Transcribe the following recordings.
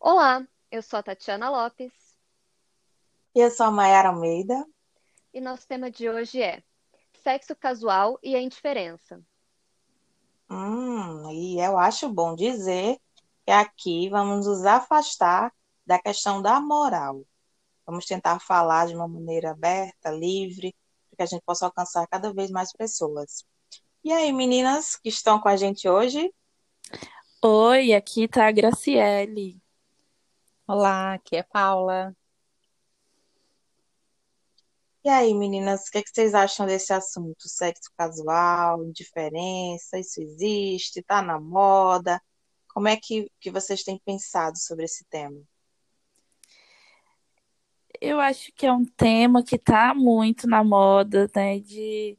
Olá, eu sou a Tatiana Lopes E eu sou a Mayara Almeida. e nosso tema de hoje é sexo casual e a indiferença. Hum, e eu acho bom dizer que aqui vamos nos afastar da questão da moral. Vamos tentar falar de uma maneira aberta, livre, para que a gente possa alcançar cada vez mais pessoas. E aí, meninas que estão com a gente hoje? Oi, aqui tá a Graciele. Olá, aqui é Paula. E aí, meninas, o que é que vocês acham desse assunto? Sexo casual, indiferença, isso existe? Tá na moda? Como é que, que vocês têm pensado sobre esse tema? Eu acho que é um tema que tá muito na moda, né? De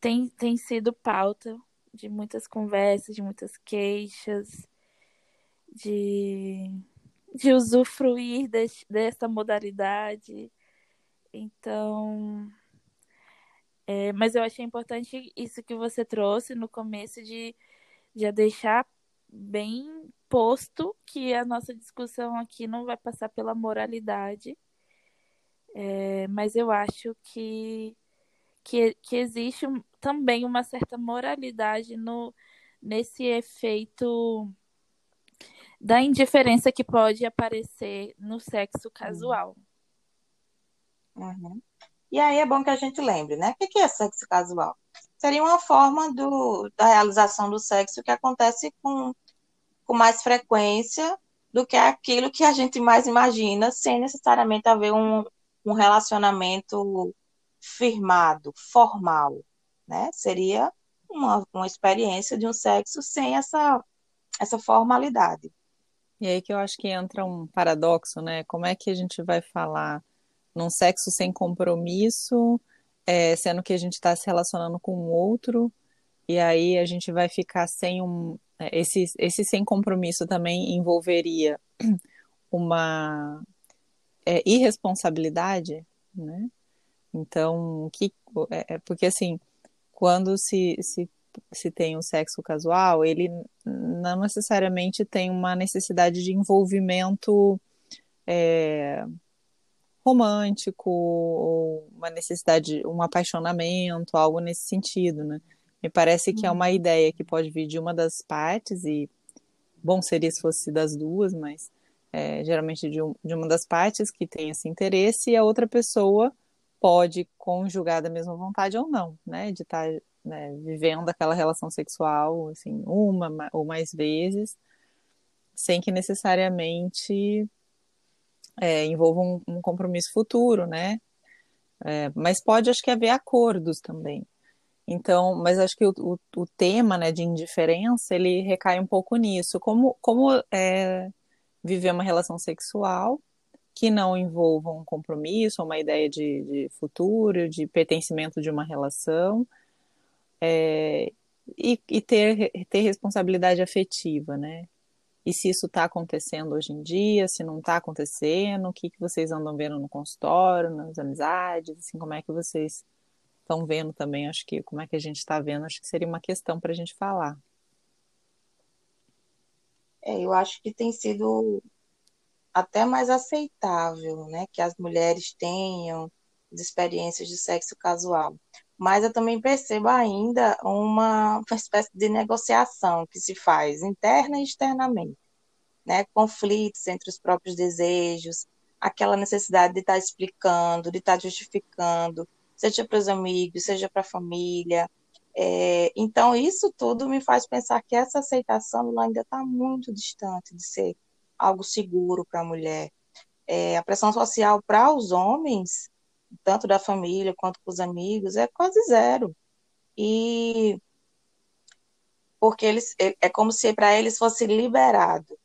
tem, tem sido pauta de muitas conversas, de muitas queixas, de, de usufruir des- dessa modalidade. Então, é, mas eu achei importante isso que você trouxe no começo de já deixar bem posto que a nossa discussão aqui não vai passar pela moralidade, é, mas eu acho que, que, que existe também uma certa moralidade no, nesse efeito da indiferença que pode aparecer no sexo casual. Uhum. E aí é bom que a gente lembre, né? O que é sexo casual? Seria uma forma do, da realização do sexo que acontece com, com mais frequência do que aquilo que a gente mais imagina, sem necessariamente haver um, um relacionamento firmado, formal, né? Seria uma, uma experiência de um sexo sem essa, essa formalidade. E aí que eu acho que entra um paradoxo, né? Como é que a gente vai falar num sexo sem compromisso, é, sendo que a gente está se relacionando com o outro, e aí a gente vai ficar sem um. é, Esse, esse sem compromisso também envolveria uma é, irresponsabilidade, né? Então, que, é, é porque assim, quando se, se, se tem um sexo casual, ele não necessariamente tem uma necessidade de envolvimento é, romântico, ou uma necessidade, um apaixonamento, algo nesse sentido, né? Me parece que é uma ideia que pode vir de uma das partes, e bom seria se fosse das duas, mas é, geralmente de, um, de uma das partes que tem esse interesse, e a outra pessoa pode conjugar da mesma vontade ou não, né? De estar né, vivendo aquela relação sexual, assim, uma ma- ou mais vezes, sem que necessariamente é, envolva um, um compromisso futuro, né? É, mas pode, acho que, haver acordos também. Então, mas acho que o, o, o tema, né, de indiferença, ele recai um pouco nisso. Como, como é, viver uma relação sexual que não envolva um compromisso, uma ideia de, de futuro, de pertencimento de uma relação, é, e, e ter, ter responsabilidade afetiva, né? E se isso está acontecendo hoje em dia, se não está acontecendo, o que, que vocês andam vendo no consultório, nas amizades, assim, como é que vocês estão vendo também, acho que como é que a gente está vendo, acho que seria uma questão para a gente falar. É, eu acho que tem sido até mais aceitável, né, que as mulheres tenham as experiências de sexo casual. Mas eu também percebo ainda uma, uma espécie de negociação que se faz interna e externamente, né? Conflitos entre os próprios desejos, aquela necessidade de estar explicando, de estar justificando, seja para os amigos, seja para a família. É, então, isso tudo me faz pensar que essa aceitação ainda está muito distante de ser algo seguro para a mulher. É, a pressão social para os homens, tanto da família quanto com os amigos, é quase zero. E porque eles é é como se para eles fosse liberado.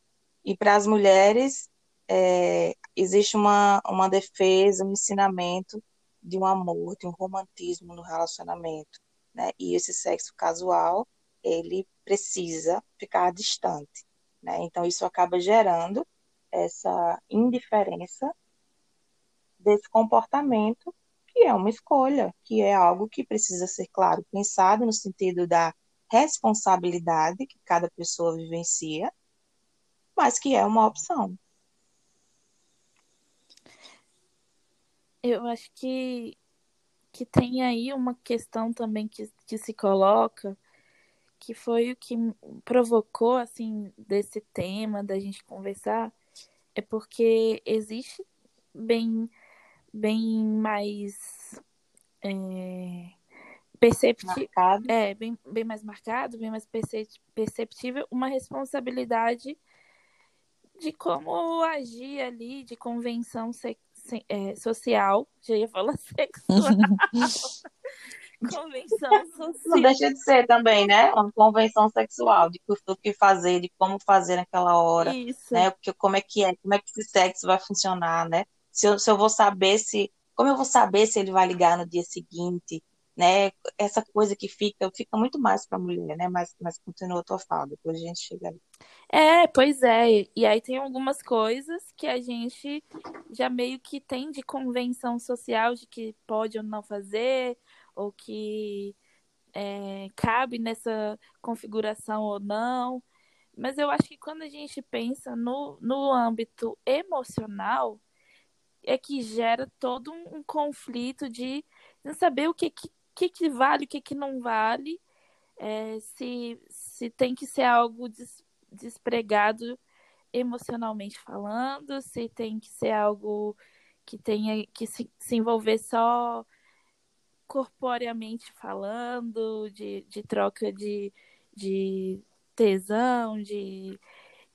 E para as mulheres é, existe uma, uma defesa, um ensinamento de um amor, de um romantismo no relacionamento, né? E esse sexo casual, ele precisa ficar distante, né? Então isso acaba gerando essa indiferença desse comportamento, que é uma escolha, que é algo que precisa ser, claro, pensado no sentido da responsabilidade que cada pessoa vivencia, mas que é uma opção. Eu acho que, que tem aí uma questão também que, que se coloca, que foi o que provocou, assim, desse tema, da gente conversar, é porque existe bem, bem mais é, perceptível, é, bem, bem mais marcado, bem mais perceptível, uma responsabilidade de como agir ali, de convenção se, se, é, social, já ia falar sexual. convenção social. Não deixa de ser também, né? Uma convenção sexual, de o que fazer, de como fazer naquela hora, Isso. né? Porque como é que é, como é que esse sexo vai funcionar, né? Se eu, se eu vou saber se, como eu vou saber se ele vai ligar no dia seguinte, né? Essa coisa que fica, fica muito mais para a mulher, né? Mas, mas continua a tua fala, depois a gente chega ali. É, pois é. E aí tem algumas coisas que a gente já meio que tem de convenção social de que pode ou não fazer, ou que é, cabe nessa configuração ou não. Mas eu acho que quando a gente pensa no, no âmbito emocional, é que gera todo um, um conflito de não saber o que, que, que, vale, o que, que não vale, é, se, se tem que ser algo des, despregado emocionalmente falando, se tem que ser algo que tenha que se, se envolver só corporeamente falando, de, de troca de, de tesão, de,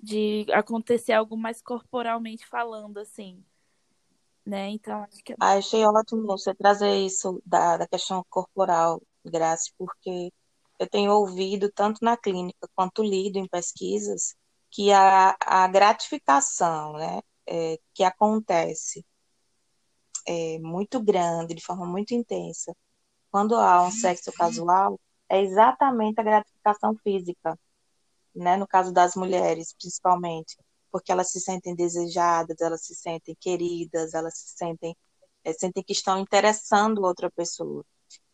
de acontecer algo mais corporalmente falando, assim. Né? Então, acho que. Ah, achei ótimo você trazer isso da, da questão corporal, Graça, porque eu tenho ouvido, tanto na clínica quanto lido em pesquisas, que a, a gratificação né, é, que acontece é muito grande, de forma muito intensa, quando há um sexo casual, é exatamente a gratificação física, né? No caso das mulheres, principalmente, porque elas se sentem desejadas, elas se sentem queridas, elas se sentem, é, sentem que estão interessando outra pessoa.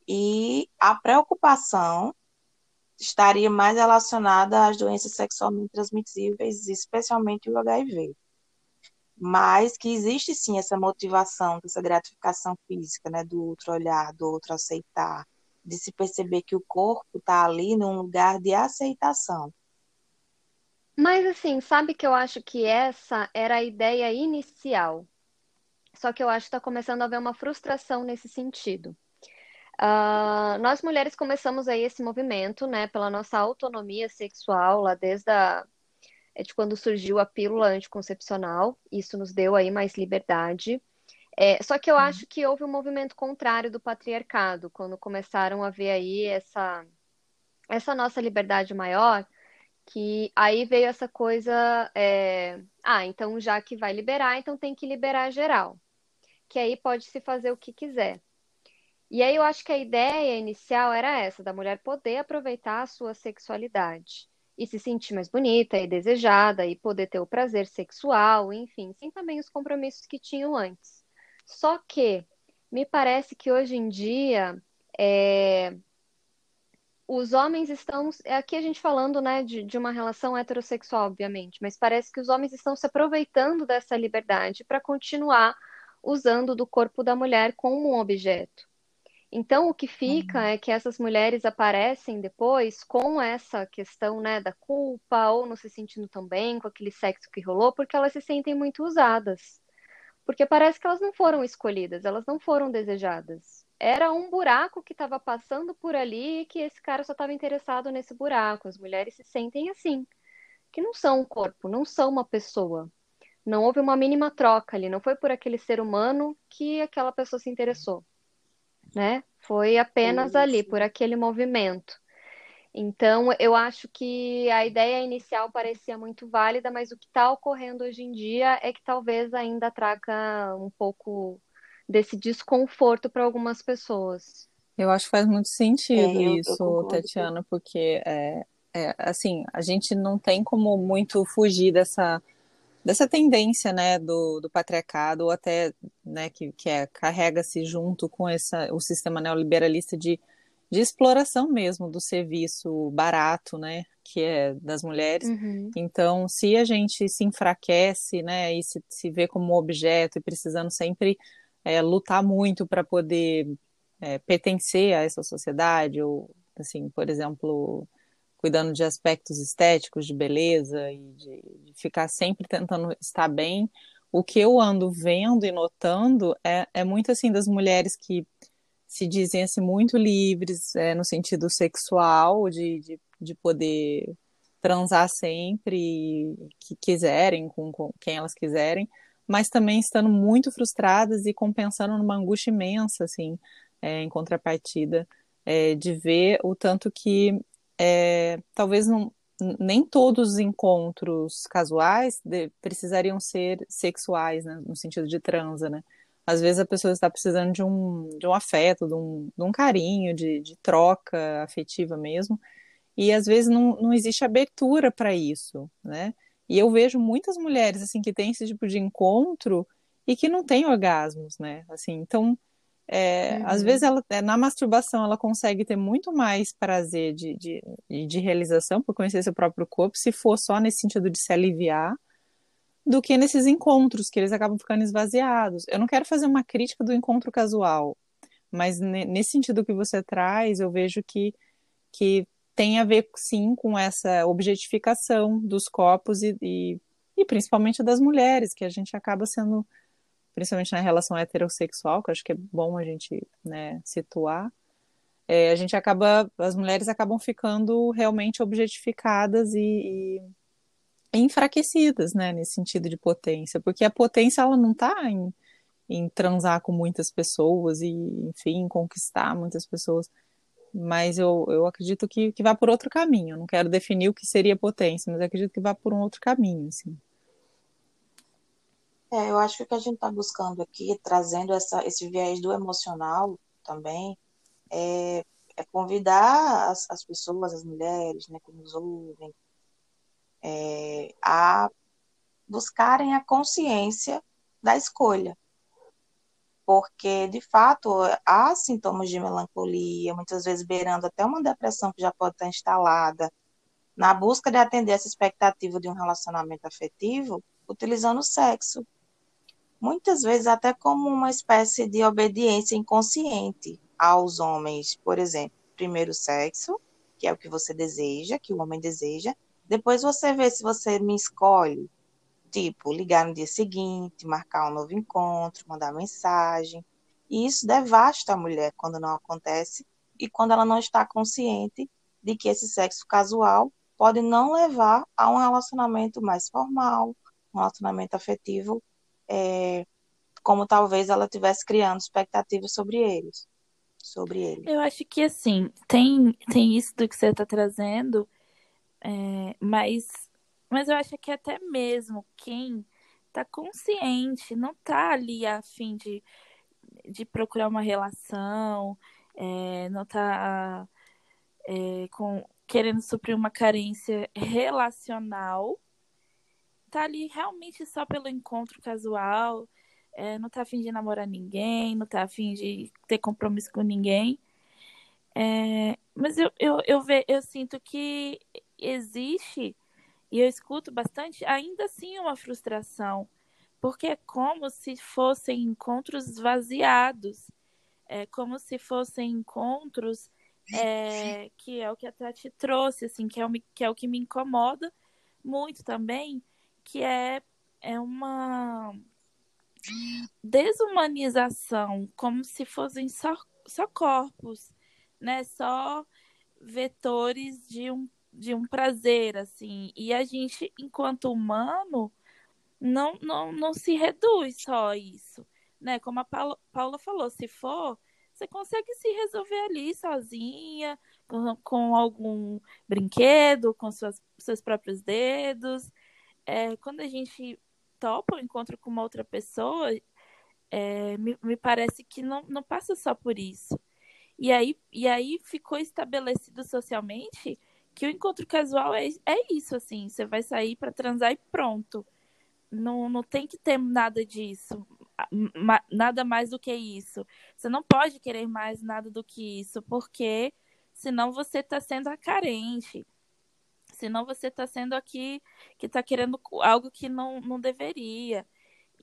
E a preocupação estaria mais relacionada às doenças sexualmente transmissíveis, especialmente o HIV mas que existe sim essa motivação, essa gratificação física, né, do outro olhar, do outro aceitar, de se perceber que o corpo está ali num lugar de aceitação. Mas assim, sabe que eu acho que essa era a ideia inicial. Só que eu acho que está começando a haver uma frustração nesse sentido. Uh, nós mulheres começamos aí esse movimento, né, pela nossa autonomia sexual, lá desde a é de quando surgiu a pílula anticoncepcional. Isso nos deu aí mais liberdade. É, só que eu uhum. acho que houve um movimento contrário do patriarcado, quando começaram a ver aí essa, essa nossa liberdade maior, que aí veio essa coisa, é, ah, então já que vai liberar, então tem que liberar geral, que aí pode se fazer o que quiser. E aí eu acho que a ideia inicial era essa, da mulher poder aproveitar a sua sexualidade e se sentir mais bonita e desejada e poder ter o prazer sexual, enfim, sem também os compromissos que tinham antes. Só que me parece que hoje em dia é, os homens estão. É aqui a gente falando né, de, de uma relação heterossexual, obviamente, mas parece que os homens estão se aproveitando dessa liberdade para continuar usando do corpo da mulher como um objeto. Então, o que fica uhum. é que essas mulheres aparecem depois com essa questão, né, da culpa ou não se sentindo tão bem com aquele sexo que rolou, porque elas se sentem muito usadas. Porque parece que elas não foram escolhidas, elas não foram desejadas. Era um buraco que estava passando por ali e que esse cara só estava interessado nesse buraco. As mulheres se sentem assim, que não são um corpo, não são uma pessoa. Não houve uma mínima troca ali, não foi por aquele ser humano que aquela pessoa se interessou né? Foi apenas Isso. ali, por aquele movimento. Então, eu acho que a ideia inicial parecia muito válida, mas o que está ocorrendo hoje em dia é que talvez ainda traga um pouco desse desconforto para algumas pessoas. Eu acho que faz muito sentido é, isso, Tatiana, porque é, é, assim, a gente não tem como muito fugir dessa dessa tendência, né, do, do patriarcado, ou até, né, que, que é, carrega-se junto com essa, o sistema neoliberalista de de exploração mesmo do serviço barato, né, que é das mulheres. Uhum. Então, se a gente se enfraquece, né, e se, se vê como objeto e precisando sempre é, lutar muito para poder é, pertencer a essa sociedade, ou, assim, por exemplo, cuidando de aspectos estéticos, de beleza e de, de ficar sempre tentando estar bem, o que eu ando vendo e notando é, é muito assim das mulheres que se dizem assim, muito livres é, no sentido sexual, de, de, de, poder transar sempre que quiserem, com, com quem elas quiserem, mas também estando muito frustradas e compensando numa angústia imensa, assim, é, em contrapartida, é, de ver o tanto que é, talvez não, nem todos os encontros casuais de, precisariam ser sexuais, né, no sentido de transa, né? Às vezes a pessoa está precisando de um, de um afeto, de um, de um carinho, de, de troca afetiva mesmo, e às vezes não, não existe abertura para isso, né? E eu vejo muitas mulheres assim que têm esse tipo de encontro e que não têm orgasmos, né? Assim, então é, uhum. Às vezes, ela, é, na masturbação, ela consegue ter muito mais prazer de, de, de realização por conhecer seu próprio corpo, se for só nesse sentido de se aliviar, do que nesses encontros, que eles acabam ficando esvaziados. Eu não quero fazer uma crítica do encontro casual, mas nesse sentido que você traz, eu vejo que, que tem a ver, sim, com essa objetificação dos corpos e, e, e principalmente das mulheres, que a gente acaba sendo principalmente na relação heterossexual, que acho que é bom a gente né, situar, é, a gente acaba, as mulheres acabam ficando realmente objetificadas e, e enfraquecidas, né, nesse sentido de potência, porque a potência ela não está em, em transar com muitas pessoas e, enfim, conquistar muitas pessoas, mas eu, eu acredito que, que vai por outro caminho. Eu não quero definir o que seria potência, mas acredito que vai por um outro caminho, assim. É, eu acho que o que a gente está buscando aqui, trazendo essa, esse viés do emocional também, é, é convidar as, as, pessoas, as mulheres né, que nos ouvem, é, a buscarem a consciência da escolha. Porque, de fato, há sintomas de melancolia, muitas vezes beirando até uma depressão que já pode estar instalada, na busca de atender essa expectativa de um relacionamento afetivo, utilizando o sexo muitas vezes até como uma espécie de obediência inconsciente aos homens. Por exemplo, primeiro sexo, que é o que você deseja, que o homem deseja, depois você vê se você me escolhe, tipo, ligar no dia seguinte, marcar um novo encontro, mandar mensagem. E isso devasta a mulher quando não acontece e quando ela não está consciente de que esse sexo casual pode não levar a um relacionamento mais formal, um relacionamento afetivo é, como talvez ela tivesse criando expectativas sobre eles, sobre ele. Eu acho que assim tem tem isso do que você está trazendo, é, mas mas eu acho que até mesmo quem está consciente, não está ali a fim de, de procurar uma relação, é, não está é, com querendo suprir uma carência relacional tá ali realmente só pelo encontro casual, é, não tá afim de namorar ninguém, não tá afim de ter compromisso com ninguém. É, mas eu, eu, eu, ve, eu sinto que existe, e eu escuto bastante, ainda assim uma frustração, porque é como se fossem encontros vaziados, é como se fossem encontros é, que é o que a Tati trouxe, assim, que é, o, que é o que me incomoda muito também, que é, é uma desumanização, como se fossem só, só corpos, né? Só vetores de um, de um prazer, assim. E a gente, enquanto humano, não, não, não se reduz só a isso, né? Como a Paula, Paula falou, se for, você consegue se resolver ali sozinha, com, com algum brinquedo, com suas, seus próprios dedos, é, quando a gente topa o encontro com uma outra pessoa, é, me, me, parece que não, não passa só por isso. E aí, e aí ficou estabelecido socialmente que o encontro casual é, é isso, assim, você vai sair para transar e pronto. Não, não tem que ter nada disso. nada mais do que isso. Você não pode querer mais nada do que isso, porque senão você está sendo a carente. Senão você está sendo aqui que está querendo algo que não, não deveria.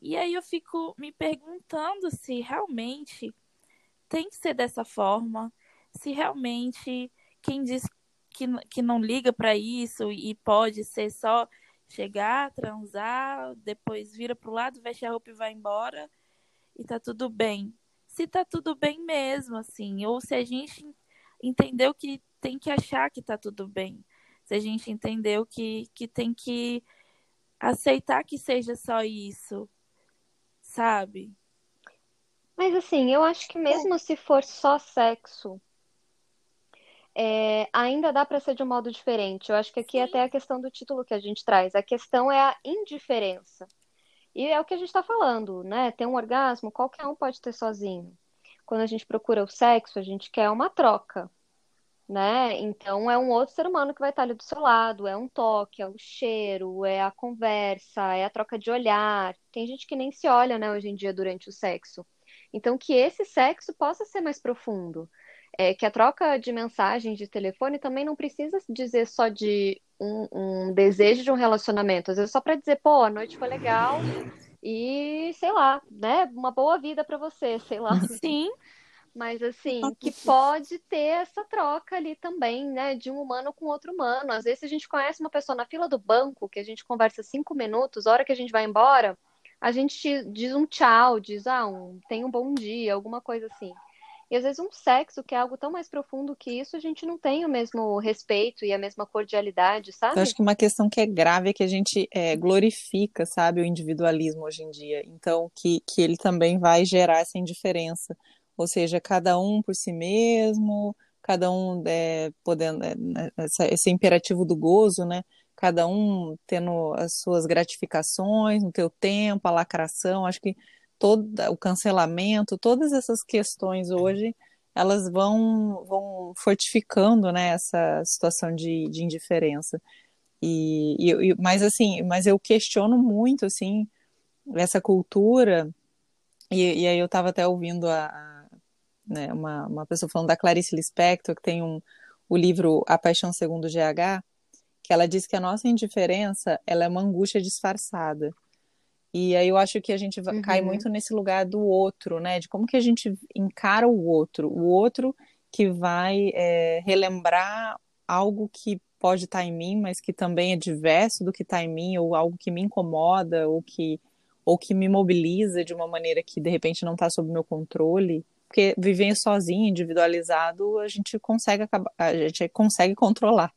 E aí eu fico me perguntando se realmente tem que ser dessa forma, se realmente quem diz que, que não liga para isso e pode ser só chegar, transar, depois vira pro lado, veste a roupa e vai embora e tá tudo bem. Se tá tudo bem mesmo, assim, ou se a gente entendeu que tem que achar que tá tudo bem. Se a gente entendeu que, que tem que aceitar que seja só isso, sabe? Mas assim, eu acho que mesmo se for só sexo, é, ainda dá para ser de um modo diferente. Eu acho que aqui é até a questão do título que a gente traz. A questão é a indiferença. E é o que a gente está falando, né? Ter um orgasmo, qualquer um pode ter sozinho. Quando a gente procura o sexo, a gente quer uma troca, né? Então é um outro ser humano que vai estar ali do seu lado, é um toque, é o cheiro, é a conversa, é a troca de olhar. Tem gente que nem se olha, né, hoje em dia durante o sexo. Então que esse sexo possa ser mais profundo é, que a troca de mensagens de telefone também não precisa dizer só de um, um desejo de um relacionamento, às vezes só para dizer, pô, a noite foi legal e sei lá, né, uma boa vida para você, sei lá. Sim. Mas assim, que pode ter essa troca ali também, né, de um humano com outro humano. Às vezes a gente conhece uma pessoa na fila do banco, que a gente conversa cinco minutos, a hora que a gente vai embora, a gente diz um tchau, diz, ah, um, tem um bom dia, alguma coisa assim. E às vezes um sexo, que é algo tão mais profundo que isso, a gente não tem o mesmo respeito e a mesma cordialidade, sabe? Eu acho que uma questão que é grave é que a gente é, glorifica, sabe, o individualismo hoje em dia. Então, que, que ele também vai gerar essa indiferença. Ou seja, cada um por si mesmo, cada um é, podendo. É, né, esse imperativo do gozo, né? Cada um tendo as suas gratificações no teu tempo, a lacração. Acho que todo o cancelamento, todas essas questões hoje, elas vão, vão fortificando né, essa situação de, de indiferença. E, e, mas assim, mas eu questiono muito assim essa cultura, e, e aí eu estava até ouvindo a, a né, uma, uma pessoa falando da Clarice Lispector, que tem um, o livro A Paixão Segundo o GH, que ela diz que a nossa indiferença ela é uma angústia disfarçada. E aí eu acho que a gente uhum. cai muito nesse lugar do outro, né? De como que a gente encara o outro. O outro que vai é, relembrar algo que pode estar tá em mim, mas que também é diverso do que está em mim, ou algo que me incomoda, ou que, ou que me mobiliza de uma maneira que de repente não está sob meu controle. Porque viver sozinho, individualizado, a gente consegue acabar, a gente consegue controlar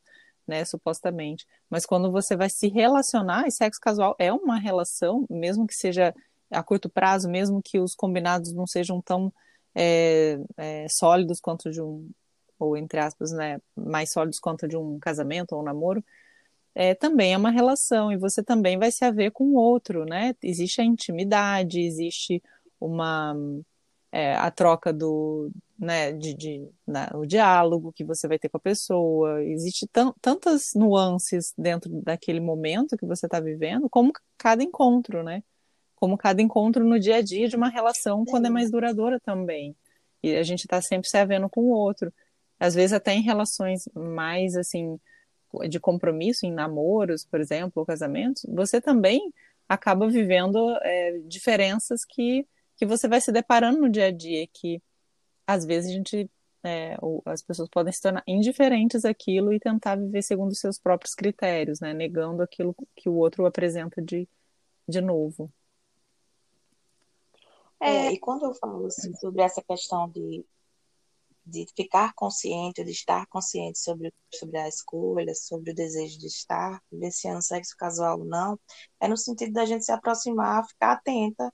né, supostamente. Mas quando você vai se relacionar, e sexo casual é uma relação, mesmo que seja a curto prazo, mesmo que os combinados não sejam tão é, é, sólidos quanto de um, ou entre aspas, né, mais sólidos quanto de um casamento ou um namoro, é, também é uma relação e você também vai se haver com o outro, né? Existe a intimidade, existe uma é, a troca do, né, de, de né, o diálogo que você vai ter com a pessoa. Existe tantas nuances dentro daquele momento que você está vivendo, como cada encontro, né? Como cada encontro no dia a dia de uma relação quando é mais duradoura também. E a gente está sempre se havendo com o outro. Às vezes até em relações mais assim de compromisso, em namoros, por exemplo, ou casamentos, você também acaba vivendo é, diferenças que que você vai se deparando no dia a dia, que às vezes a gente, é, as pessoas podem se tornar indiferentes àquilo e tentar viver segundo os seus próprios critérios, né? Negando aquilo que o outro apresenta de, de novo. É, e quando eu falo assim, sobre essa questão de, de ficar consciente, de estar consciente sobre, sobre a escolha, sobre o desejo de estar, vivenciando sexo casual ou não, é no sentido da gente se aproximar, ficar atenta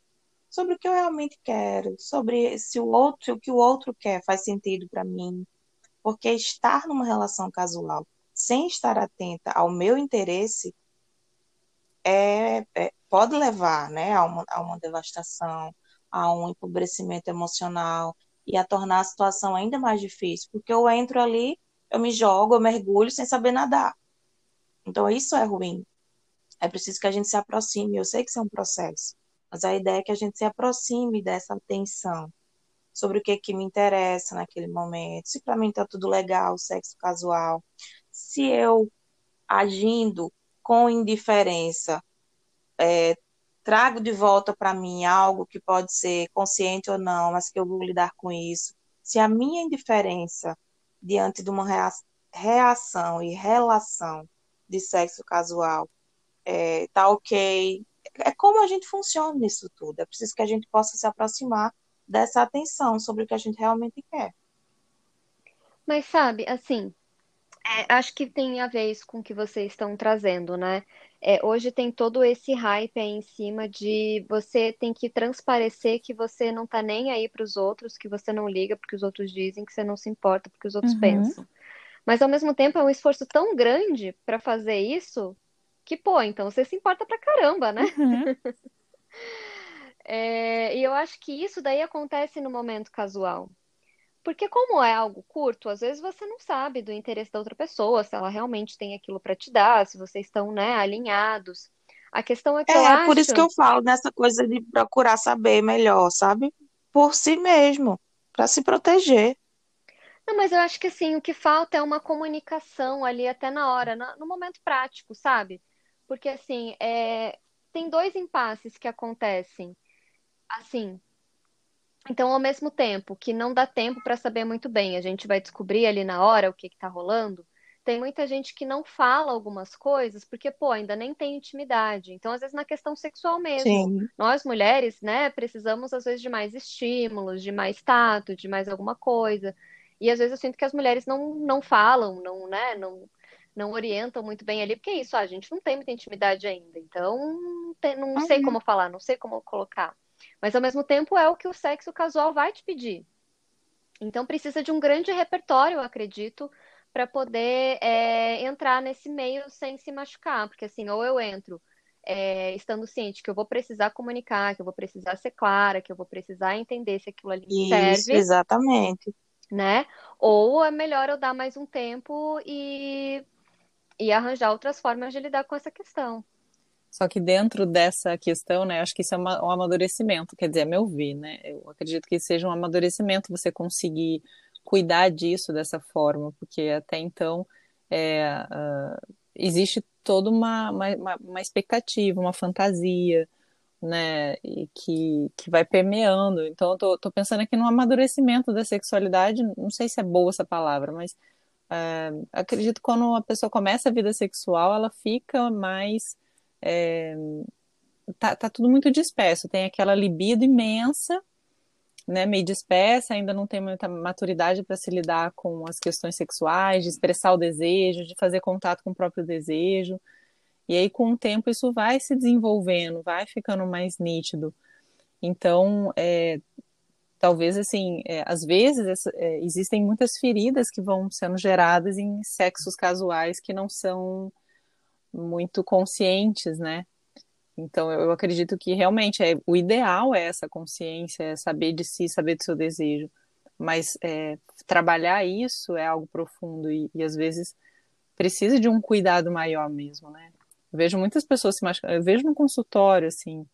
sobre o que eu realmente quero, sobre se o outro, o que o outro quer faz sentido para mim. Porque estar numa relação casual sem estar atenta ao meu interesse é, é pode levar né, a, uma, a uma devastação, a um empobrecimento emocional e a tornar a situação ainda mais difícil. Porque eu entro ali, eu me jogo, eu mergulho sem saber nadar. Então isso é ruim. É preciso que a gente se aproxime. Eu sei que isso é um processo Mas a ideia é que a gente se aproxime dessa atenção sobre o que que me interessa naquele momento. Se para mim está tudo legal, sexo casual. Se eu agindo com indiferença é, trago de volta para mim algo que pode ser consciente ou não, mas que eu vou lidar com isso. Se a minha indiferença diante de uma reação e relação de sexo casual é, tá ok, é como a gente funciona nisso tudo. É preciso que a gente possa se aproximar dessa atenção sobre o que a gente realmente quer. Mas sabe, assim, é, acho que tem a ver isso com o que vocês estão trazendo, né? É, hoje tem todo esse hype aí em cima de você tem que transparecer que você não tá nem aí para os outros, que você não liga porque os outros dizem, que você não se importa porque os outros uhum. pensam. Mas ao mesmo tempo é um esforço tão grande para fazer isso que, pô, então você se importa pra caramba, né? Uhum. é, e eu acho que isso daí acontece no momento casual. Porque como é algo curto, às vezes você não sabe do interesse da outra pessoa, se ela realmente tem aquilo para te dar, se vocês estão, né, alinhados. A questão é que é, eu acho... por isso que eu falo nessa coisa de procurar saber melhor, sabe? Por si mesmo, para se proteger. Não, mas eu acho que assim, o que falta é uma comunicação ali até na hora, no momento prático, sabe? Porque, assim, é... tem dois impasses que acontecem. Assim, então, ao mesmo tempo que não dá tempo para saber muito bem, a gente vai descobrir ali na hora o que está rolando. Tem muita gente que não fala algumas coisas porque, pô, ainda nem tem intimidade. Então, às vezes, na questão sexual mesmo. Sim. Nós, mulheres, né, precisamos, às vezes, de mais estímulos, de mais tato, de mais alguma coisa. E às vezes eu sinto que as mulheres não, não falam, não, né, não, não orientam muito bem ali, porque é isso, a gente não tem muita intimidade ainda, então tem, não sei como falar, não sei como colocar. Mas ao mesmo tempo é o que o sexo casual vai te pedir. Então precisa de um grande repertório, eu acredito, para poder é, entrar nesse meio sem se machucar, porque assim, ou eu entro é, estando ciente que eu vou precisar comunicar, que eu vou precisar ser clara, que eu vou precisar entender se aquilo ali me serve. Isso, exatamente. Né? Ou é melhor eu dar mais um tempo e e arranjar outras formas de lidar com essa questão. Só que dentro dessa questão, né, acho que isso é uma, um amadurecimento, quer dizer, a meu ver, né, eu acredito que seja um amadurecimento você conseguir cuidar disso dessa forma, porque até então é, uh, existe toda uma, uma, uma, expectativa, uma fantasia, né, e que, que vai permeando. Então, eu tô, tô pensando aqui no amadurecimento da sexualidade, não sei se é boa essa palavra, mas é, acredito que quando a pessoa começa a vida sexual, ela fica mais. É, tá, tá tudo muito disperso, tem aquela libido imensa, né, meio dispersa, ainda não tem muita maturidade para se lidar com as questões sexuais, de expressar o desejo, de fazer contato com o próprio desejo. E aí, com o tempo, isso vai se desenvolvendo, vai ficando mais nítido. Então, é, talvez assim, é, às vezes é, existem muitas feridas que vão sendo geradas em sexos casuais que não são muito conscientes, né? Então eu, eu acredito que realmente é, o ideal é essa consciência, é saber de si, saber do seu desejo. Mas é, trabalhar isso é algo profundo e, e às vezes precisa de um cuidado maior mesmo, né? Eu vejo muitas pessoas se machucando, eu vejo no consultório, assim,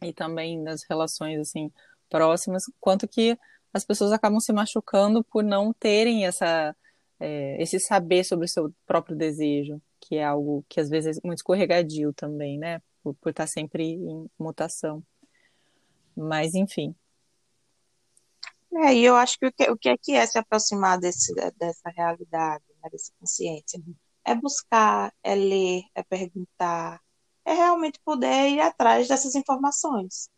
e também nas relações, assim, próximas, quanto que as pessoas acabam se machucando por não terem essa, é, esse saber sobre o seu próprio desejo, que é algo que às vezes é muito escorregadio também, né? Por, por estar sempre em mutação. Mas, enfim. É, e eu acho que o que, o que é que é se aproximar desse, dessa realidade, né, dessa consciência? É buscar, é ler, é perguntar, é realmente poder ir atrás dessas informações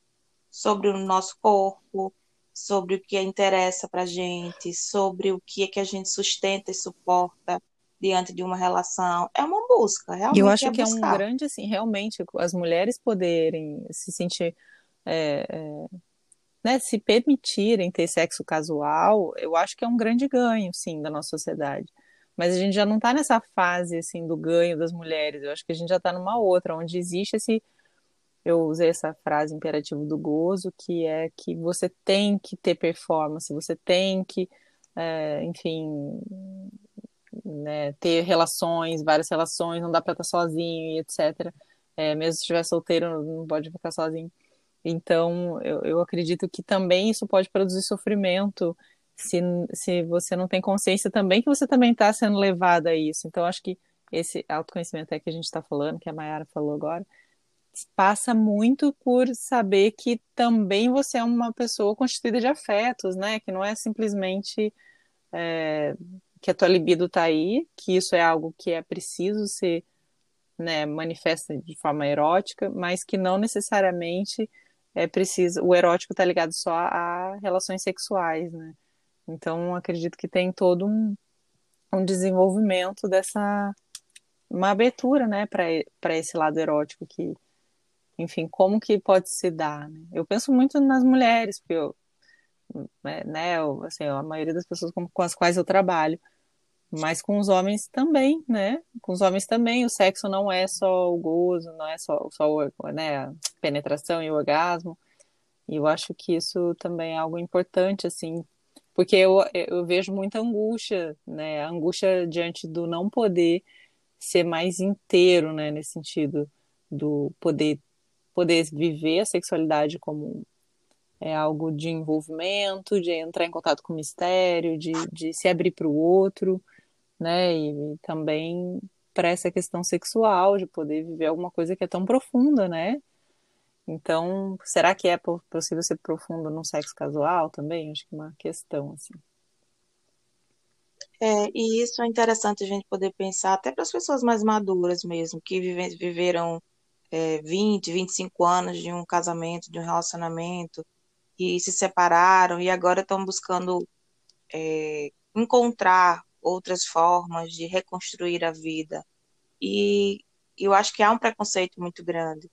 sobre o nosso corpo, sobre o que interessa para a gente, sobre o que é que a gente sustenta e suporta diante de uma relação. É uma busca, realmente. Eu acho é que buscar. é um grande, assim, realmente, as mulheres poderem se sentir. É, é, né, se permitirem ter sexo casual, eu acho que é um grande ganho, sim, da nossa sociedade. Mas a gente já não está nessa fase, assim, do ganho das mulheres. Eu acho que a gente já está numa outra, onde existe esse eu usei essa frase imperativo do gozo, que é que você tem que ter performance, você tem que, é, enfim, né, ter relações, várias relações, não dá para estar sozinho e etc. É, mesmo se estiver solteiro, não pode ficar sozinho. Então, eu, eu acredito que também isso pode produzir sofrimento se, se você não tem consciência também que você também está sendo levada a isso. Então, acho que esse autoconhecimento é que a gente está falando, que a Mayara falou agora, passa muito por saber que também você é uma pessoa constituída de afetos, né? Que não é simplesmente é, que a tua libido está aí, que isso é algo que é preciso ser né, manifesta de forma erótica, mas que não necessariamente é preciso. O erótico está ligado só a relações sexuais, né? Então acredito que tem todo um, um desenvolvimento dessa uma abertura, né, para esse lado erótico que, enfim, como que pode se dar? Né? Eu penso muito nas mulheres, porque eu, né, eu, assim, a maioria das pessoas com, com as quais eu trabalho, mas com os homens também, né? Com os homens também, o sexo não é só o gozo, não é só, só né, a penetração e o orgasmo. E eu acho que isso também é algo importante, assim, porque eu, eu vejo muita angústia, né? Angústia diante do não poder ser mais inteiro, né? Nesse sentido do poder poder viver a sexualidade como é algo de envolvimento, de entrar em contato com o mistério, de, de se abrir para o outro né? E, também para essa questão sexual, de poder viver alguma coisa que é tão profunda, né? Então, será que é possível ser profundo num sexo casual também? Acho que é uma questão, assim. É, e isso é interessante a gente poder pensar até para as pessoas mais maduras mesmo, que vive, viveram é, 20, 25 anos de um casamento, de um relacionamento, e se separaram e agora estão buscando é, encontrar outras formas de reconstruir a vida. E eu acho que há um preconceito muito grande,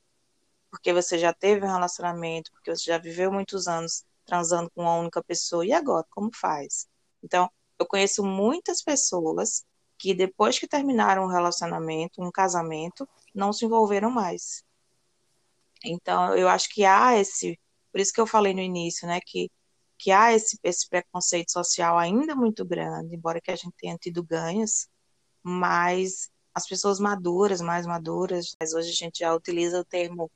porque você já teve um relacionamento, porque você já viveu muitos anos transando com uma única pessoa, e agora, como faz? Então, eu conheço muitas pessoas que depois que terminaram um relacionamento, um casamento, não se envolveram mais. Então, eu acho que há esse, por isso que eu falei no início, né, que que há esse, esse preconceito social ainda muito grande, embora que a gente tenha tido ganhos, mas as pessoas maduras, mais maduras, mas hoje a gente já utiliza o termo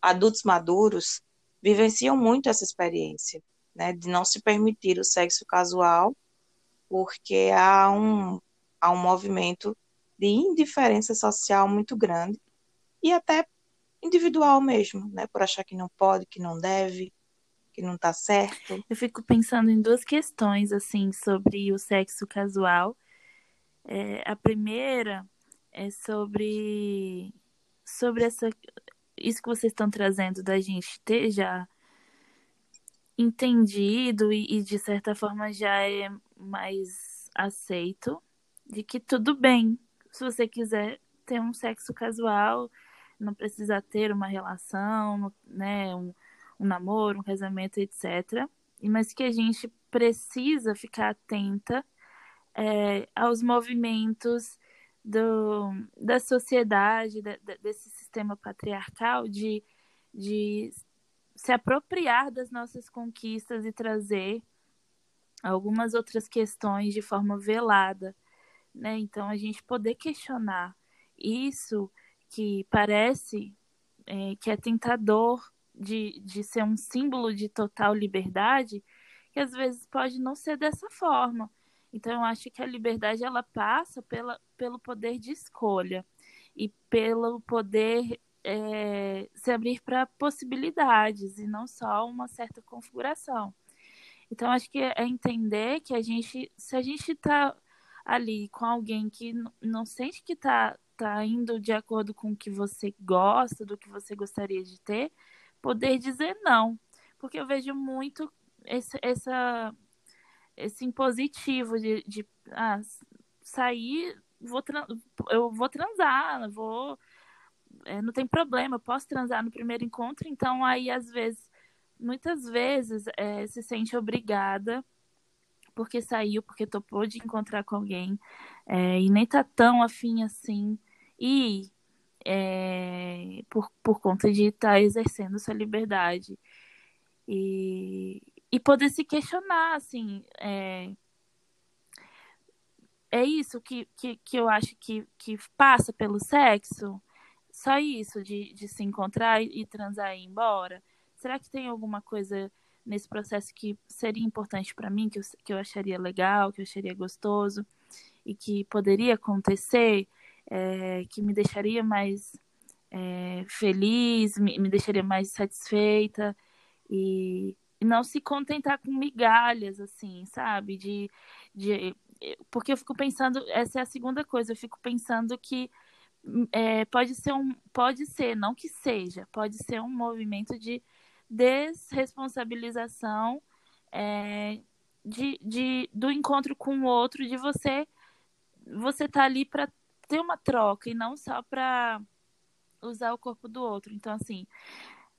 adultos maduros, vivenciam muito essa experiência, né, de não se permitir o sexo casual, porque há um, há um movimento de indiferença social muito grande e até individual mesmo, né, por achar que não pode, que não deve, que não tá certo? Eu fico pensando em duas questões, assim, sobre o sexo casual. É, a primeira é sobre, sobre essa, isso que vocês estão trazendo da gente ter já entendido e, e de certa forma já é mais aceito de que tudo bem se você quiser ter um sexo casual, não precisa ter uma relação, né, um, um namoro, um casamento, etc. Mas que a gente precisa ficar atenta é, aos movimentos do, da sociedade, da, desse sistema patriarcal, de, de se apropriar das nossas conquistas e trazer algumas outras questões de forma velada. Né? Então, a gente poder questionar isso que parece é, que é tentador de, de ser um símbolo de total liberdade, que às vezes pode não ser dessa forma. Então, eu acho que a liberdade ela passa pela, pelo poder de escolha e pelo poder é, se abrir para possibilidades e não só uma certa configuração. Então, acho que é entender que a gente, se a gente está ali com alguém que não sente que está tá indo de acordo com o que você gosta, do que você gostaria de ter, poder dizer não. Porque eu vejo muito esse, essa, esse impositivo de, de ah, sair, vou eu vou transar, vou. É, não tem problema, posso transar no primeiro encontro, então aí às vezes, muitas vezes, é, se sente obrigada porque saiu, porque topou de encontrar com alguém é, e nem tá tão afim assim. E é, por, por conta de estar tá exercendo sua liberdade. E, e poder se questionar, assim, é, é isso que, que, que eu acho que, que passa pelo sexo? Só isso, de, de se encontrar e transar e ir embora? será que tem alguma coisa nesse processo que seria importante para mim, que eu, que eu acharia legal, que eu acharia gostoso e que poderia acontecer, é, que me deixaria mais é, feliz, me, me, deixaria mais satisfeita e, e, não se contentar com migalhas, assim, sabe? De, de, porque eu fico pensando, essa é a segunda coisa, eu fico pensando que é, pode ser um, pode ser, não que seja, pode ser um movimento de desresponsabilização é, de, de, do encontro com o outro, de você você tá ali para ter uma troca e não só para usar o corpo do outro. Então, assim,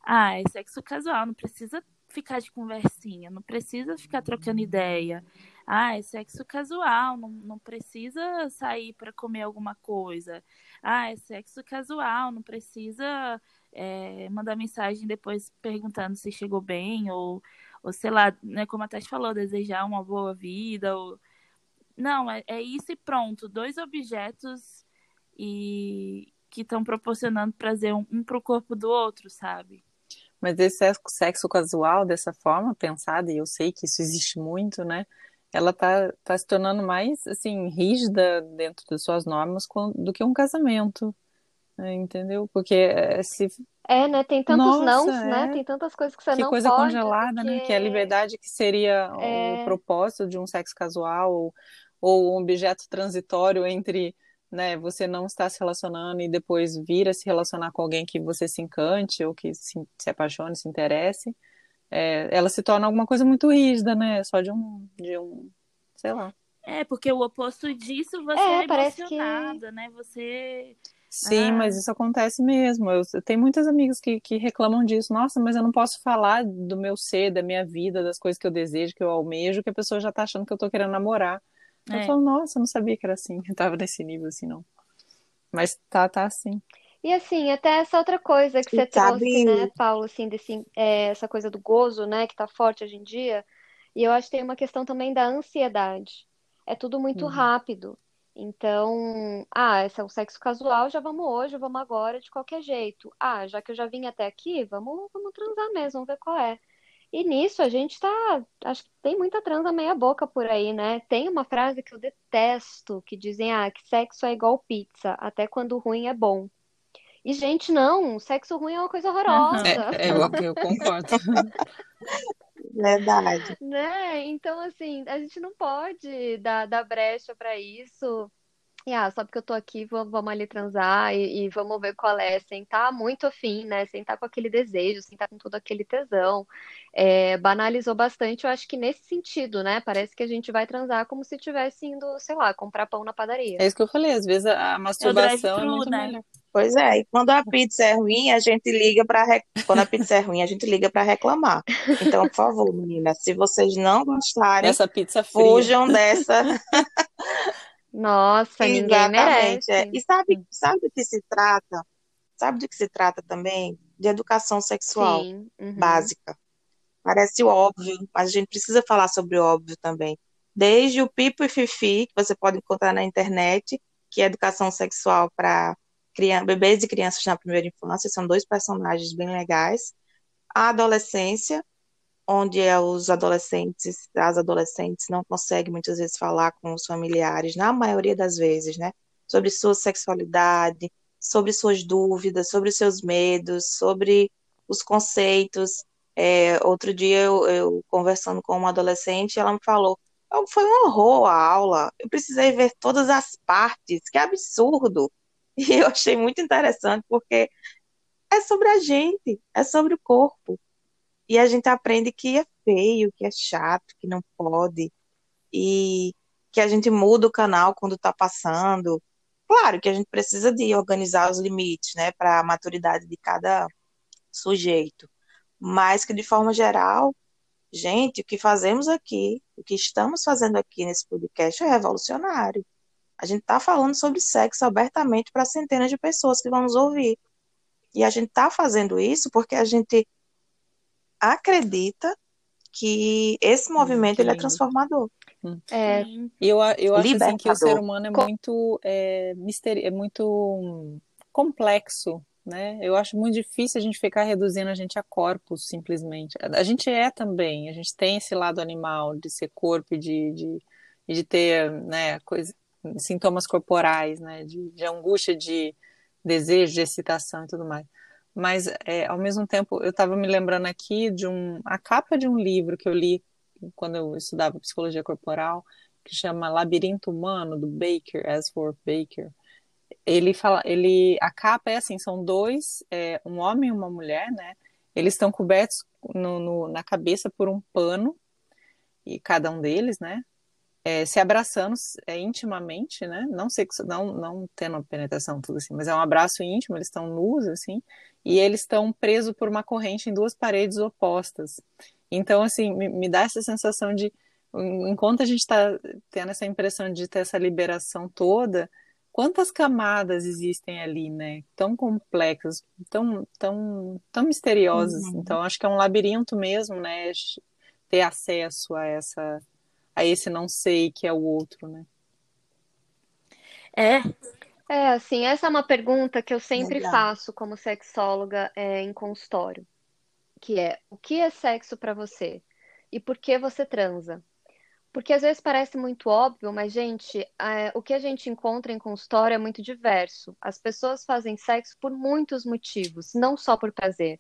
ah, é sexo casual, não precisa ficar de conversinha, não precisa ficar trocando ideia. Ah, é sexo casual, não, não precisa sair para comer alguma coisa. Ah, é sexo casual, não precisa é, mandar mensagem depois perguntando se chegou bem, ou, ou sei lá, né, como a Tati falou, desejar uma boa vida. Ou... Não, é, é isso e pronto. Dois objetos e que estão proporcionando prazer um, um para o corpo do outro, sabe? Mas esse sexo casual, dessa forma, pensada, e eu sei que isso existe muito, né? Ela tá, tá se tornando mais, assim, rígida dentro das suas normas do que um casamento? Entendeu? Porque eh, se... É, né? Tem tantos Nossa, nãos, né? é. né? Tem tantas coisas que você que não coisa pode. congelada, porque... né? Que é a liberdade que seria é... o propósito de um sexo casual ou, ou um objeto transitório entre né, você não está se relacionando e depois vir a se relacionar com alguém que você se encante ou que se, se apaixone, se interesse, é, ela se torna alguma coisa muito rígida, né? Só de um, de um, sei lá. É, porque o oposto disso você é, é emocionada, que... né? Você Sim, ah. mas isso acontece mesmo. Eu, eu tenho muitas amigas que, que reclamam disso. Nossa, mas eu não posso falar do meu ser, da minha vida, das coisas que eu desejo, que eu almejo, que a pessoa já tá achando que eu tô querendo namorar. É. Eu falo, nossa, eu não sabia que era assim. Eu tava nesse nível assim, não. Mas tá, tá assim. E assim, até essa outra coisa que você sabe... trouxe, né, Paulo, assim, desse, é, essa coisa do gozo, né, que tá forte hoje em dia. E eu acho que tem uma questão também da ansiedade. É tudo muito uhum. rápido. Então, ah, esse é o sexo casual, já vamos hoje, vamos agora, de qualquer jeito. Ah, já que eu já vim até aqui, vamos, vamos transar mesmo, vamos ver qual é. E nisso a gente tá. Acho que tem muita transa meia boca por aí, né? Tem uma frase que eu detesto, que dizem, ah, que sexo é igual pizza, até quando ruim é bom. E, gente, não, sexo ruim é uma coisa horrorosa. É, é eu, eu concordo. Verdade. Né? Então, assim, a gente não pode dar, dar brecha para isso e, ah, só porque eu tô aqui, vamos, vamos ali transar e, e, vamos ver qual é, sem estar tá muito afim, né? Sem estar tá com aquele desejo, sem estar tá com todo aquele tesão. É, banalizou bastante, eu acho que nesse sentido, né? Parece que a gente vai transar como se tivesse indo, sei lá, comprar pão na padaria. É isso que eu falei, às vezes a masturbação é, é muito né? melhor. Pois é, e quando a pizza é ruim, a gente liga para rec... quando a pizza é ruim, a gente liga para reclamar. Então, por favor, meninas, se vocês não gostarem, essa pizza fria. fujam dessa Nossa, ninguém merece. É. E sabe, sabe do que se trata? Sabe do que se trata também? De educação sexual Sim, uhum. básica. Parece óbvio, mas a gente precisa falar sobre o óbvio também. Desde o Pipo e Fifi, que você pode encontrar na internet, que é educação sexual para bebês e crianças na primeira infância, são dois personagens bem legais. A adolescência, onde é os adolescentes, as adolescentes não conseguem muitas vezes falar com os familiares, na maioria das vezes, né? Sobre sua sexualidade, sobre suas dúvidas, sobre seus medos, sobre os conceitos. É, outro dia eu, eu, conversando com uma adolescente, ela me falou: foi um horror a aula, eu precisei ver todas as partes, que absurdo. E eu achei muito interessante porque é sobre a gente, é sobre o corpo. E a gente aprende que é feio, que é chato, que não pode, e que a gente muda o canal quando está passando. Claro que a gente precisa de organizar os limites, né, para a maturidade de cada sujeito, mas que de forma geral, gente, o que fazemos aqui, o que estamos fazendo aqui nesse podcast é revolucionário. A gente está falando sobre sexo abertamente para centenas de pessoas que vão nos ouvir. E a gente está fazendo isso porque a gente acredita que esse movimento ele é transformador. Hum. É, eu, eu acho assim, que o ser humano é muito, é, misteri é muito complexo né? Eu acho muito difícil a gente ficar reduzindo a gente a corpos, simplesmente. A gente é também, a gente tem esse lado animal de ser corpo e de, de, de ter, né, coisa, sintomas corporais, né, de, de angústia, de desejo, de excitação e tudo mais. Mas, é, ao mesmo tempo, eu estava me lembrando aqui de um, a capa de um livro que eu li quando eu estudava psicologia corporal, que chama Labirinto Humano, do Baker, Asworth Baker. Ele fala, ele, a capa é assim, são dois, é, um homem e uma mulher, né? Eles estão cobertos no, no, na cabeça por um pano, e cada um deles, né? É, se abraçando é, intimamente, né? Não sexo, não, não tendo penetração, tudo assim, mas é um abraço íntimo, eles estão nus, assim, e eles estão presos por uma corrente em duas paredes opostas. Então, assim, me, me dá essa sensação de enquanto a gente está tendo essa impressão de ter essa liberação toda, quantas camadas existem ali, né? Tão complexas, tão, tão, tão misteriosas. Uhum. Então, acho que é um labirinto mesmo, né? Ter acesso a essa, a esse não sei que é o outro, né? É. É, assim, essa é uma pergunta que eu sempre Legal. faço como sexóloga é, em consultório, que é o que é sexo para você e por que você transa? Porque às vezes parece muito óbvio, mas, gente, é, o que a gente encontra em consultório é muito diverso. As pessoas fazem sexo por muitos motivos, não só por prazer.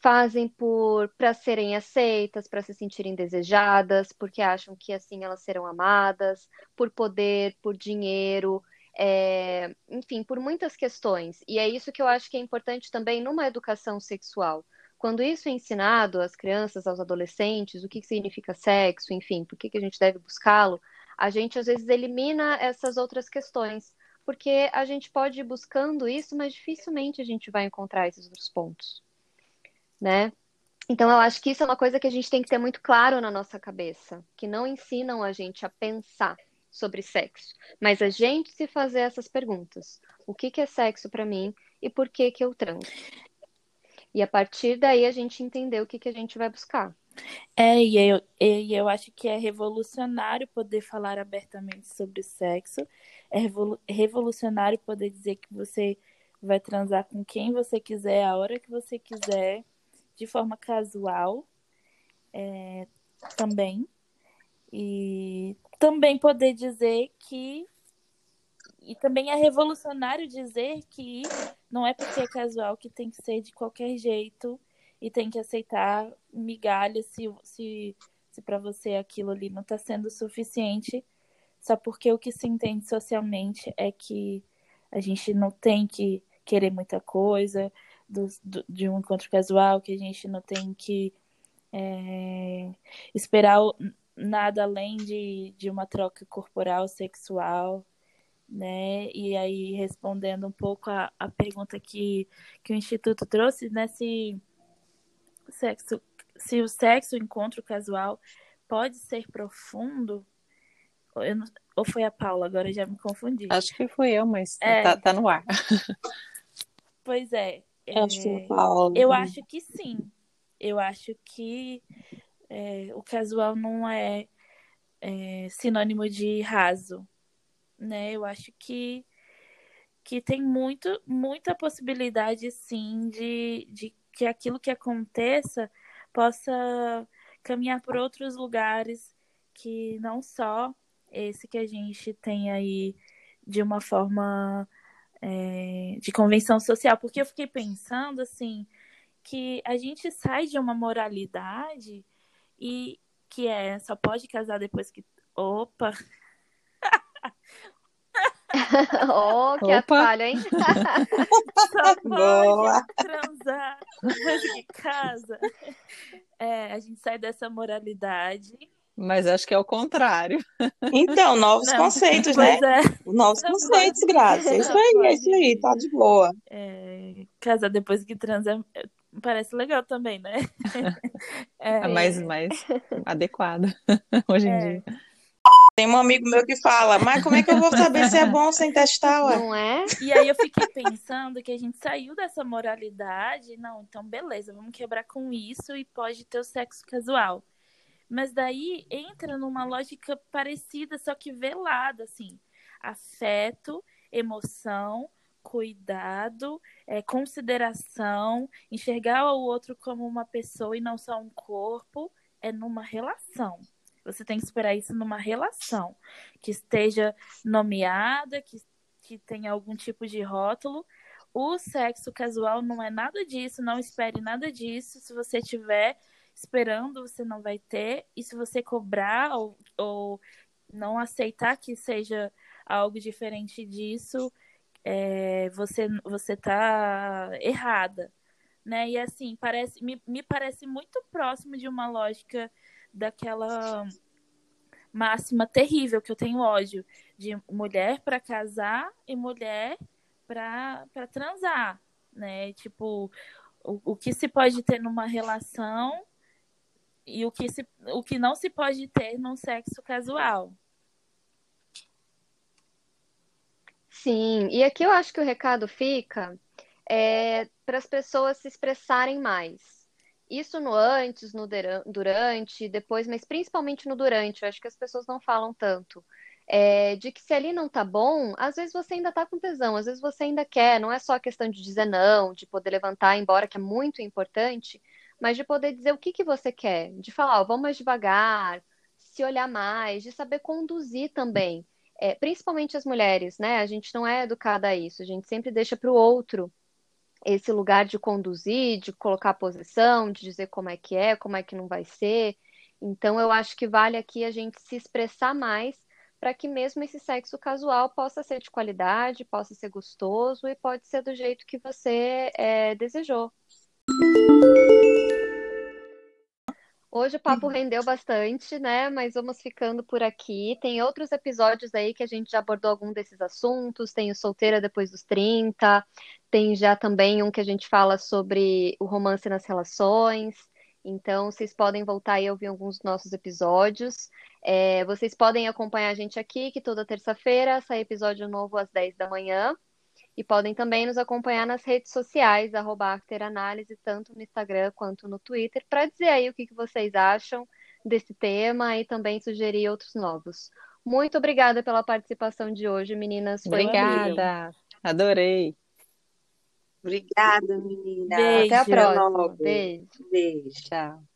Fazem por para serem aceitas, para se sentirem desejadas, porque acham que assim elas serão amadas, por poder, por dinheiro, é, enfim, por muitas questões. E é isso que eu acho que é importante também numa educação sexual. Quando isso é ensinado às crianças, aos adolescentes, o que significa sexo, enfim, por que, que a gente deve buscá-lo, a gente às vezes elimina essas outras questões, porque a gente pode ir buscando isso, mas dificilmente a gente vai encontrar esses outros pontos, né? Então, eu acho que isso é uma coisa que a gente tem que ter muito claro na nossa cabeça, que não ensinam a gente a pensar sobre sexo, mas a gente se fazer essas perguntas. O que, que é sexo para mim e por que, que eu transo? E a partir daí a gente entender o que, que a gente vai buscar. É, e eu, e eu acho que é revolucionário poder falar abertamente sobre sexo. É revolucionário poder dizer que você vai transar com quem você quiser, a hora que você quiser, de forma casual é, também. E também poder dizer que. E também é revolucionário dizer que não é porque é casual que tem que ser de qualquer jeito e tem que aceitar migalhas se, se, se para você aquilo ali não está sendo suficiente. Só porque o que se entende socialmente é que a gente não tem que querer muita coisa do, do, de um encontro casual, que a gente não tem que é, esperar nada além de, de uma troca corporal, sexual né? E aí, respondendo um pouco a, a pergunta que, que o Instituto trouxe, né? Se, sexo, se o sexo, o encontro casual, pode ser profundo, não, ou foi a Paula, agora já me confundi. Acho que foi eu, mas é, tá, tá no ar. Pois é. É. Eu acho que sim. Eu acho que é, o casual não é, é sinônimo de raso né? Eu acho que, que tem muito, muita possibilidade, sim, de, de que aquilo que aconteça possa caminhar por outros lugares que não só esse que a gente tem aí de uma forma é, de convenção social, porque eu fiquei pensando assim que a gente sai de uma moralidade e que é só pode casar depois que opa oh, que atalho, hein? Boa. transar de casa. É, a gente sai dessa moralidade. Mas acho que é o contrário. Então, novos Não, conceitos, né? É. Novos Não conceitos, pode. Graça. É isso aí, é isso aí, tá de boa. É, casar depois que transa parece legal também, né? É, é mais, mais adequado hoje em é. dia. Tem um amigo meu que fala, mas como é que eu vou saber se é bom sem testar, ué? Não é? E aí eu fiquei pensando que a gente saiu dessa moralidade. Não, então beleza, vamos quebrar com isso e pode ter o sexo casual. Mas daí entra numa lógica parecida, só que velada, assim. Afeto, emoção, cuidado, é, consideração, enxergar o outro como uma pessoa e não só um corpo, é numa relação. Você tem que esperar isso numa relação que esteja nomeada, que, que tenha algum tipo de rótulo. O sexo casual não é nada disso, não espere nada disso. Se você tiver esperando, você não vai ter. E se você cobrar ou, ou não aceitar que seja algo diferente disso, é, você você tá errada, né? E assim parece me, me parece muito próximo de uma lógica daquela máxima terrível que eu tenho ódio de mulher para casar e mulher para transar, né? Tipo, o, o que se pode ter numa relação e o que, se, o que não se pode ter num sexo casual. Sim, e aqui eu acho que o recado fica é, para as pessoas se expressarem mais. Isso no antes, no durante, depois, mas principalmente no durante. Eu acho que as pessoas não falam tanto. É, de que se ali não tá bom, às vezes você ainda tá com tesão, às vezes você ainda quer. Não é só questão de dizer não, de poder levantar, embora que é muito importante, mas de poder dizer o que que você quer, de falar, ó, vamos mais devagar, se olhar mais, de saber conduzir também. É, principalmente as mulheres, né? A gente não é educada a isso, a gente sempre deixa para o outro esse lugar de conduzir, de colocar a posição, de dizer como é que é, como é que não vai ser. Então, eu acho que vale aqui a gente se expressar mais para que mesmo esse sexo casual possa ser de qualidade, possa ser gostoso e pode ser do jeito que você é, desejou. Hoje o papo rendeu bastante, né? Mas vamos ficando por aqui. Tem outros episódios aí que a gente já abordou algum desses assuntos. Tem o Solteira Depois dos 30. Tem já também um que a gente fala sobre o romance nas relações. Então, vocês podem voltar e ouvir alguns dos nossos episódios. É, vocês podem acompanhar a gente aqui, que toda terça-feira sai episódio novo às 10 da manhã. E podem também nos acompanhar nas redes sociais, arroba Afteranálise, tanto no Instagram quanto no Twitter, para dizer aí o que, que vocês acham desse tema e também sugerir outros novos. Muito obrigada pela participação de hoje, meninas. Foi obrigada. Adorei. Obrigada, menina. Beijo. Até a próxima. Beijo. Beijo. Tchau.